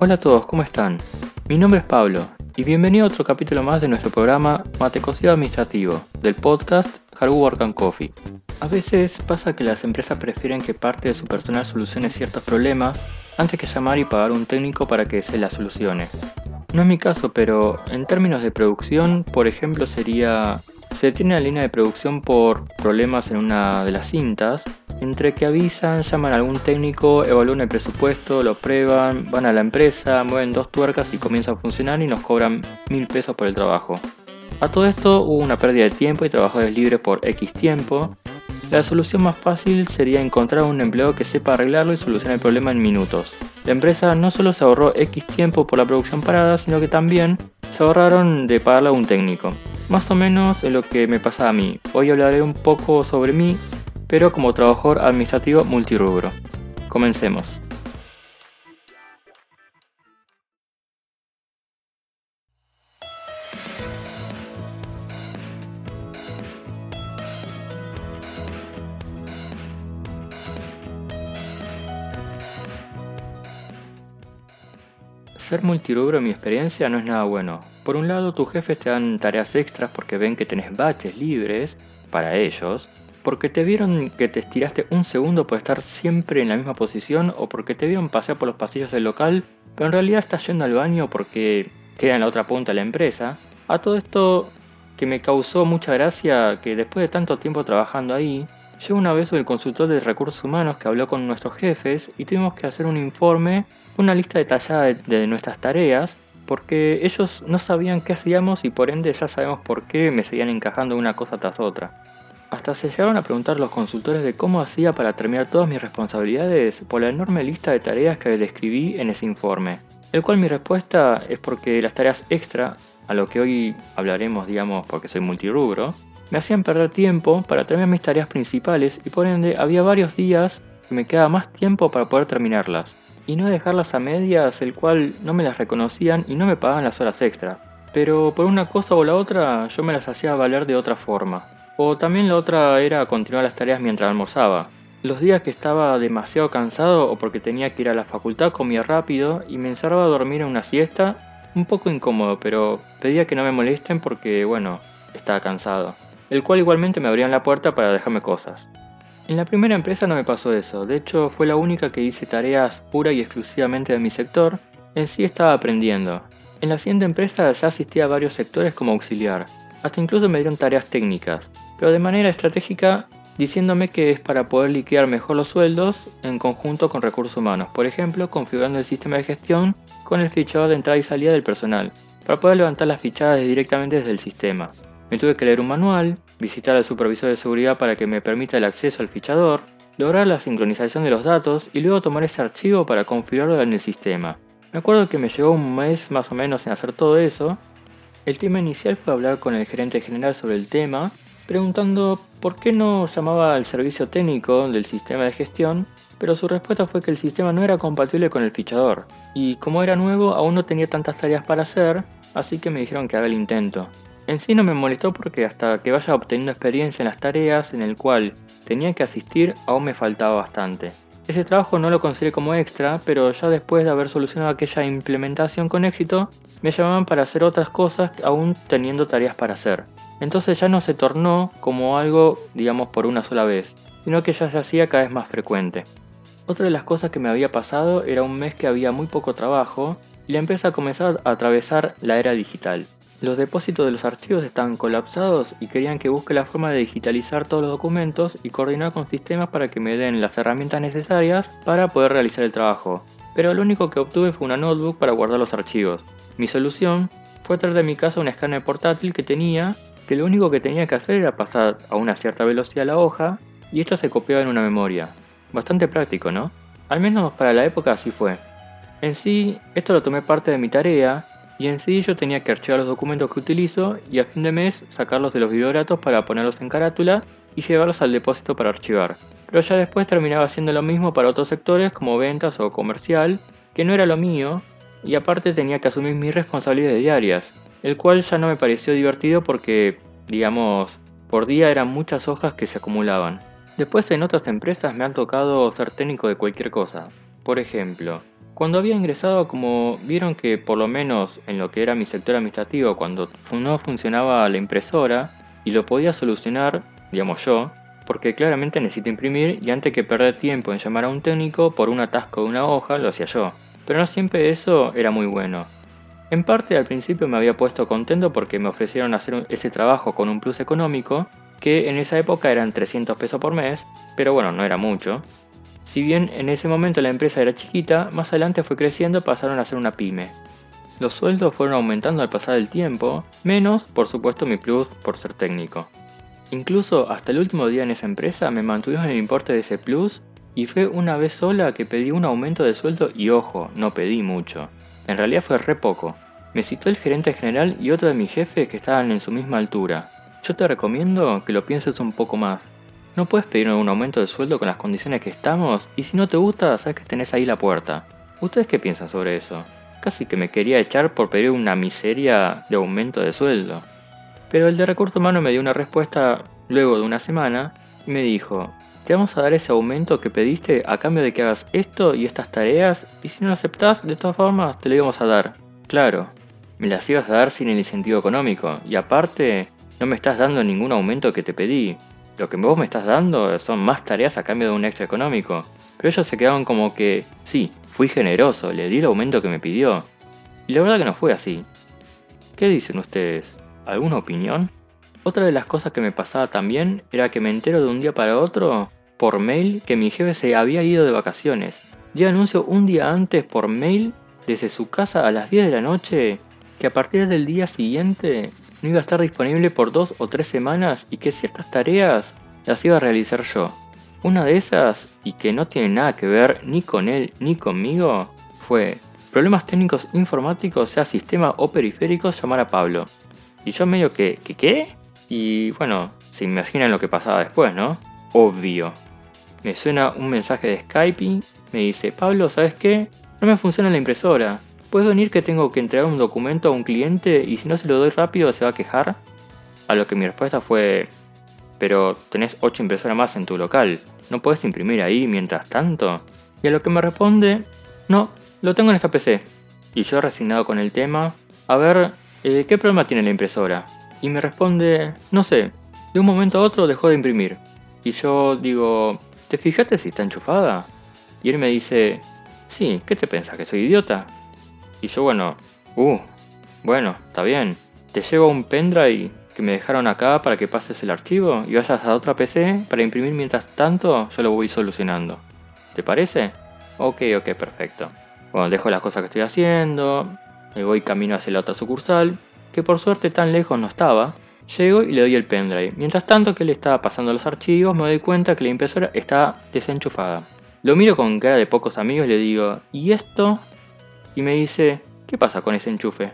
Hola a todos, ¿cómo están? Mi nombre es Pablo y bienvenido a otro capítulo más de nuestro programa Matecocido Administrativo del podcast Hard Work and Coffee. A veces pasa que las empresas prefieren que parte de su personal solucione ciertos problemas antes que llamar y pagar un técnico para que se la solucione. No es mi caso, pero en términos de producción, por ejemplo, sería se tiene la línea de producción por problemas en una de las cintas, entre que avisan, llaman a algún técnico, evalúan el presupuesto, lo prueban, van a la empresa, mueven dos tuercas y comienza a funcionar y nos cobran mil pesos por el trabajo. A todo esto hubo una pérdida de tiempo y trabajadores libres por X tiempo. La solución más fácil sería encontrar un empleado que sepa arreglarlo y solucionar el problema en minutos. La empresa no solo se ahorró X tiempo por la producción parada, sino que también se ahorraron de pagarle a un técnico. Más o menos es lo que me pasa a mí. Hoy hablaré un poco sobre mí, pero como trabajador administrativo multirubro. Comencemos. Ser multirubro en mi experiencia no es nada bueno. Por un lado, tus jefes te dan tareas extras porque ven que tenés baches libres para ellos, porque te vieron que te estiraste un segundo por estar siempre en la misma posición o porque te vieron pasear por los pasillos del local, pero en realidad estás yendo al baño porque queda en la otra punta de la empresa. A todo esto que me causó mucha gracia que después de tanto tiempo trabajando ahí, Llegó una vez el consultor de recursos humanos que habló con nuestros jefes y tuvimos que hacer un informe, una lista detallada de, nuestras tareas, porque ellos no sabían qué hacíamos y por ende ya sabemos por qué me seguían encajando una cosa tras otra. Hasta se llegaron a preguntar los consultores de cómo hacía para terminar todas mis responsabilidades por la enorme lista de tareas que describí en ese informe. El cual mi respuesta es porque las tareas extra, a lo que hoy hablaremos digamos porque soy multirubro, me hacían perder tiempo para terminar mis tareas principales y por ende había varios días que me quedaba más tiempo para poder terminarlas y no dejarlas a medias, el cual no me las reconocían y no me pagaban las horas extra. Pero por una cosa o la otra yo me las hacía valer de otra forma. O también la otra era continuar las tareas mientras almorzaba. Los días que estaba demasiado cansado o porque tenía que ir a la facultad comía rápido y me encerraba a dormir en una siesta, un poco incómodo, pero pedía que no me molesten porque, bueno, estaba cansado el cual igualmente me abrían la puerta para dejarme cosas. En la primera empresa no me pasó eso, de hecho fue la única que hice tareas pura y exclusivamente de mi sector, en sí estaba aprendiendo. En la siguiente empresa ya asistía a varios sectores como auxiliar, hasta incluso me dieron tareas técnicas, pero de manera estratégica diciéndome que es para poder liquidar mejor los sueldos en conjunto con recursos humanos, por ejemplo configurando el sistema de gestión con el fichador de entrada y salida del personal, para poder levantar las fichadas directamente desde el sistema. Me tuve que leer un manual, visitar al supervisor de seguridad para que me permita el acceso al fichador, lograr la sincronización de los datos y luego tomar ese archivo para configurarlo en el sistema. Me acuerdo que me llevó un mes más o menos en hacer todo eso. El tema inicial fue hablar con el gerente general sobre el tema, preguntando por qué no llamaba al servicio técnico del sistema de gestión, pero su respuesta fue que el sistema no era compatible con el fichador, y como era nuevo aún no tenía tantas tareas para hacer, así que me dijeron que haga el intento. En sí no me molestó porque hasta que vaya obteniendo experiencia en las tareas en el cual tenía que asistir aún me faltaba bastante. Ese trabajo no lo consideré como extra, pero ya después de haber solucionado aquella implementación con éxito, me llamaban para hacer otras cosas aún teniendo tareas para hacer. Entonces ya no se tornó como algo, digamos, por una sola vez, sino que ya se hacía cada vez más frecuente. Otra de las cosas que me había pasado era un mes que había muy poco trabajo y la empresa comenzó a atravesar la era digital. Los depósitos de los archivos estaban colapsados y querían que busque la forma de digitalizar todos los documentos y coordinar con sistemas para que me den las herramientas necesarias para poder realizar el trabajo. Pero lo único que obtuve fue una notebook para guardar los archivos. Mi solución fue traer de mi casa un escáner portátil que tenía, que lo único que tenía que hacer era pasar a una cierta velocidad la hoja y esto se copiaba en una memoria. Bastante práctico, ¿no? Al menos para la época así fue. En sí, esto lo tomé parte de mi tarea y en sí yo tenía que archivar los documentos que utilizo y a fin de mes sacarlos de los videogratos para ponerlos en carátula y llevarlos al depósito para archivar. Pero ya después terminaba haciendo lo mismo para otros sectores como ventas o comercial, que no era lo mío, y aparte tenía que asumir mis responsabilidades diarias, el cual ya no me pareció divertido porque, digamos, por día eran muchas hojas que se acumulaban. Después en otras empresas me han tocado ser técnico de cualquier cosa. Por ejemplo, Cuando había ingresado, como vieron que por lo menos en lo que era mi sector administrativo, cuando no funcionaba la impresora y lo podía solucionar, digamos yo, porque claramente necesito imprimir y antes que perder tiempo en llamar a un técnico por un atasco de una hoja, lo hacía yo. Pero no siempre eso era muy bueno. En parte al principio me había puesto contento porque me ofrecieron hacer ese trabajo con un plus económico, que en esa época eran 300 pesos por mes, pero bueno, no era mucho. Si bien en ese momento la empresa era chiquita, más adelante fue creciendo y pasaron a ser una pyme. Los sueldos fueron aumentando al pasar el tiempo, menos por supuesto mi plus por ser técnico. Incluso hasta el último día en esa empresa me mantuvieron el importe de ese plus y fue una vez sola que pedí un aumento de sueldo y ojo, no pedí mucho. En realidad fue re poco. Me citó el gerente general y otro de mis jefes que estaban en su misma altura. Yo te recomiendo que lo pienses un poco más. No puedes pedir un aumento de sueldo con las condiciones que estamos y si no te gusta, sabes que tenés ahí la puerta. ¿Ustedes qué piensan sobre eso? Casi que me quería echar por pedir una miseria de aumento de sueldo. Pero el de recursos humanos me dio una respuesta luego de una semana y me dijo, te vamos a dar ese aumento que pediste a cambio de que hagas esto y estas tareas y si no lo aceptás, de todas formas te lo íbamos a dar. Claro, me las ibas a dar sin el incentivo económico y aparte no me estás dando ningún aumento que te pedí. Lo que vos me estás dando son más tareas a cambio de un extra económico. Pero ellos se quedaron como que, sí, fui generoso, le di el aumento que me pidió. Y la verdad que no fue así. ¿Qué dicen ustedes? ¿Alguna opinión? Otra de las cosas que me pasaba también era que me entero de un día para otro, por mail, que mi jefe se había ido de vacaciones. Ya anuncio un día antes por mail, desde su casa a las 10 de la noche, que a partir del día siguiente no iba a estar disponible por dos o tres semanas y que ciertas tareas las iba a realizar yo. Una de esas, y que no tiene nada que ver ni con él ni conmigo, fue problemas técnicos informáticos, sea sistema o periféricos, llamar a Pablo. Y yo medio que, ¿qué qué? Y bueno, se imaginan lo que pasaba después, ¿no? Obvio. Me suena un mensaje de Skype, me dice, Pablo, ¿sabes qué? No me funciona la impresora. ¿Puedes venir que tengo que entregar un documento a un cliente y si no se lo doy rápido se va a quejar? A lo que mi respuesta fue, pero tenés 8 impresoras más en tu local, ¿no puedes imprimir ahí mientras tanto? Y a lo que me responde, no, lo tengo en esta PC. Y yo resignado con el tema, a ver, eh, ¿qué problema tiene la impresora? Y me responde, no sé, de un momento a otro dejó de imprimir. Y yo digo, ¿te fijaste si está enchufada? Y él me dice, sí, ¿qué te pensás? ¿Que soy idiota? Y yo, bueno, uh, bueno, está bien. Te llevo un pendrive que me dejaron acá para que pases el archivo y vayas a otra PC para imprimir mientras tanto yo lo voy solucionando. ¿Te parece? Ok, ok, perfecto. Bueno, dejo las cosas que estoy haciendo, me voy camino hacia la otra sucursal, que por suerte tan lejos no estaba. Llego y le doy el pendrive. Mientras tanto que le estaba pasando los archivos, me doy cuenta que la impresora está desenchufada. Lo miro con cara de pocos amigos y le digo, ¿y esto? y me dice, ¿qué pasa con ese enchufe?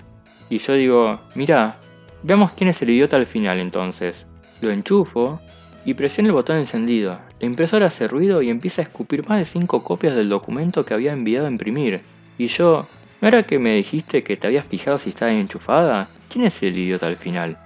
Y yo digo, mira, veamos quién es el idiota al final entonces. Lo enchufo y presiono el botón encendido. La impresora hace ruido y empieza a escupir más de 5 copias del documento que había enviado a imprimir. Y yo, ¿no era que me dijiste que te habías fijado si estaba enchufada? ¿Quién es el idiota al final?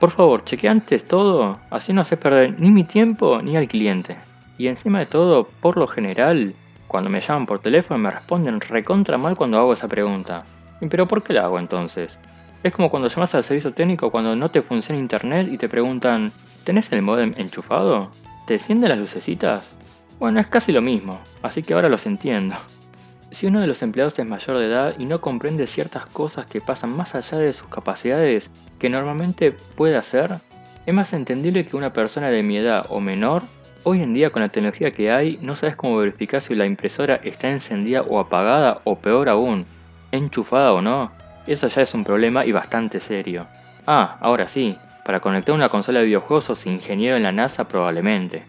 Por favor, cheque antes todo, así no haces perder ni mi tiempo ni al cliente. Y encima de todo, por lo general, cuando me llaman por teléfono me responden recontra mal cuando hago esa pregunta. ¿Pero por qué la hago entonces? Es como cuando llamas al servicio técnico cuando no te funciona internet y te preguntan ¿Tenés el modem enchufado? ¿Te encienden las lucecitas? Bueno, es casi lo mismo, así que ahora los entiendo. Si uno de los empleados es mayor de edad y no comprende ciertas cosas que pasan más allá de sus capacidades que normalmente puede hacer, es más entendible que una persona de mi edad o menor Hoy en día con la tecnología que hay, no sabes cómo verificar si la impresora está encendida o apagada o peor aún, enchufada o no. Eso ya es un problema y bastante serio. Ah, ahora sí, para conectar una consola de videojuegos sos ingeniero en la NASA probablemente.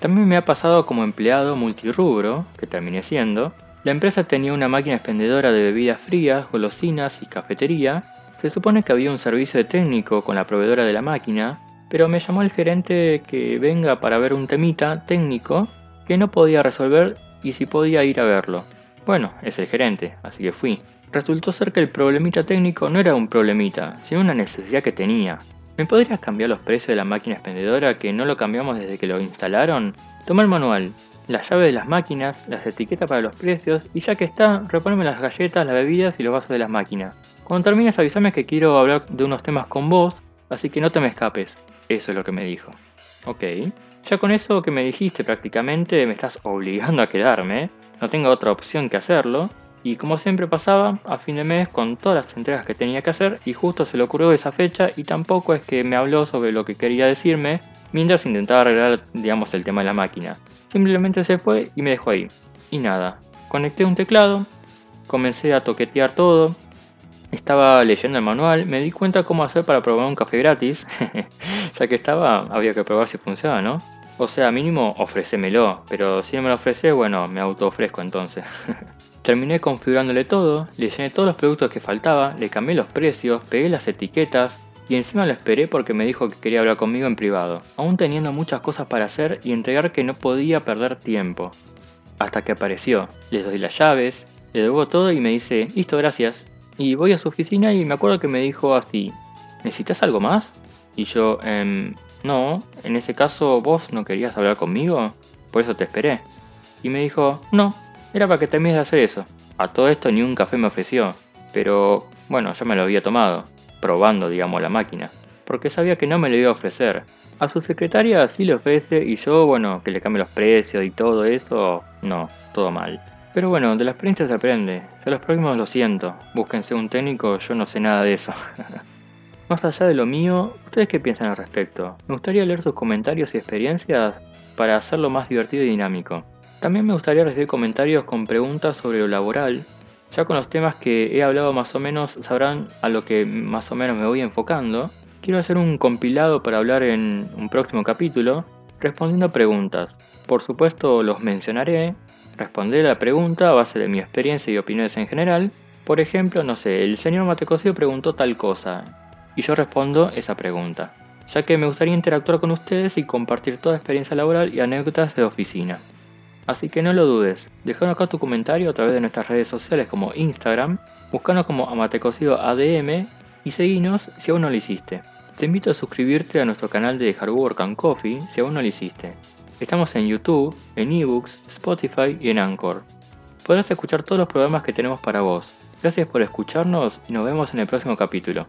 También me ha pasado como empleado multirubro, que terminé siendo, la empresa tenía una máquina expendedora de bebidas frías, golosinas y cafetería. Se supone que había un servicio de técnico con la proveedora de la máquina, pero me llamó el gerente que venga para ver un temita técnico que no podía resolver y si podía ir a verlo. Bueno, es el gerente, así que fui. Resultó ser que el problemita técnico no era un problemita, sino una necesidad que tenía. ¿Me podrías cambiar los precios de la máquina expendedora que no lo cambiamos desde que lo instalaron? Toma el manual. Las llaves de las máquinas, las etiquetas para los precios y ya que está, reponeme las galletas, las bebidas y los vasos de las máquinas. Cuando termines avísame que quiero hablar de unos temas con vos, así que no te me escapes. Eso es lo que me dijo. Ok. Ya con eso que me dijiste prácticamente me estás obligando a quedarme. No tengo otra opción que hacerlo. Y como siempre pasaba, a fin de mes con todas las entregas que tenía que hacer y justo se le ocurrió esa fecha y tampoco es que me habló sobre lo que quería decirme mientras intentaba arreglar, digamos, el tema de la máquina. Simplemente se fue y me dejó ahí. Y nada, conecté un teclado, comencé a toquetear todo, estaba leyendo el manual, me di cuenta cómo hacer para probar un café gratis, ya que estaba, había que probar si funcionaba, ¿no? O sea, mínimo ofrécemelo, pero si no me lo ofrece, bueno, me auto ofrezco entonces. Terminé configurándole todo, le llené todos los productos que faltaba, le cambié los precios, pegué las etiquetas y encima lo esperé porque me dijo que quería hablar conmigo en privado, aún teniendo muchas cosas para hacer y entregar que no podía perder tiempo. Hasta que apareció, le doy las llaves, le devuelvo todo y me dice, listo, gracias. Y voy a su oficina y me acuerdo que me dijo así, ¿necesitas algo más? Y yo, em, no, en ese caso vos no querías hablar conmigo, por eso te esperé. Y me dijo, no, era para que termines de hacer eso. A todo esto ni un café me ofreció, pero bueno, yo me lo había tomado, probando, digamos, la máquina, porque sabía que no me lo iba a ofrecer. A su secretaria sí le ofrece y yo, bueno, que le cambie los precios y todo eso, no, todo mal. Pero bueno, de la experiencia se aprende. Ya los próximos lo siento. Búsquense un técnico, yo no sé nada de eso. Más allá de lo mío, ¿ustedes qué piensan al respecto? Me gustaría leer sus comentarios y experiencias para hacerlo más divertido y dinámico. También me gustaría recibir comentarios con preguntas sobre lo laboral. Ya con los temas que he hablado más o menos sabrán a lo que más o menos me voy enfocando. Quiero hacer un compilado para hablar en un próximo capítulo respondiendo preguntas. Por supuesto los mencionaré, responderé la pregunta a base de mi experiencia y opiniones en general. Por ejemplo, no sé, el señor Matecosio preguntó tal cosa y yo respondo esa pregunta, ya que me gustaría interactuar con ustedes y compartir toda experiencia laboral y anécdotas de oficina. Así que no lo dudes, déjanos acá tu comentario a través de nuestras redes sociales como Instagram, buscanos como Amatecocido ADM y seguinos si aún no lo hiciste. Te invito a suscribirte a nuestro canal de Hard Work and Coffee si aún no lo hiciste. Estamos en YouTube, en eBooks, Spotify y en Anchor. Podrás escuchar todos los programas que tenemos para vos. Gracias por escucharnos y nos vemos en el próximo capítulo.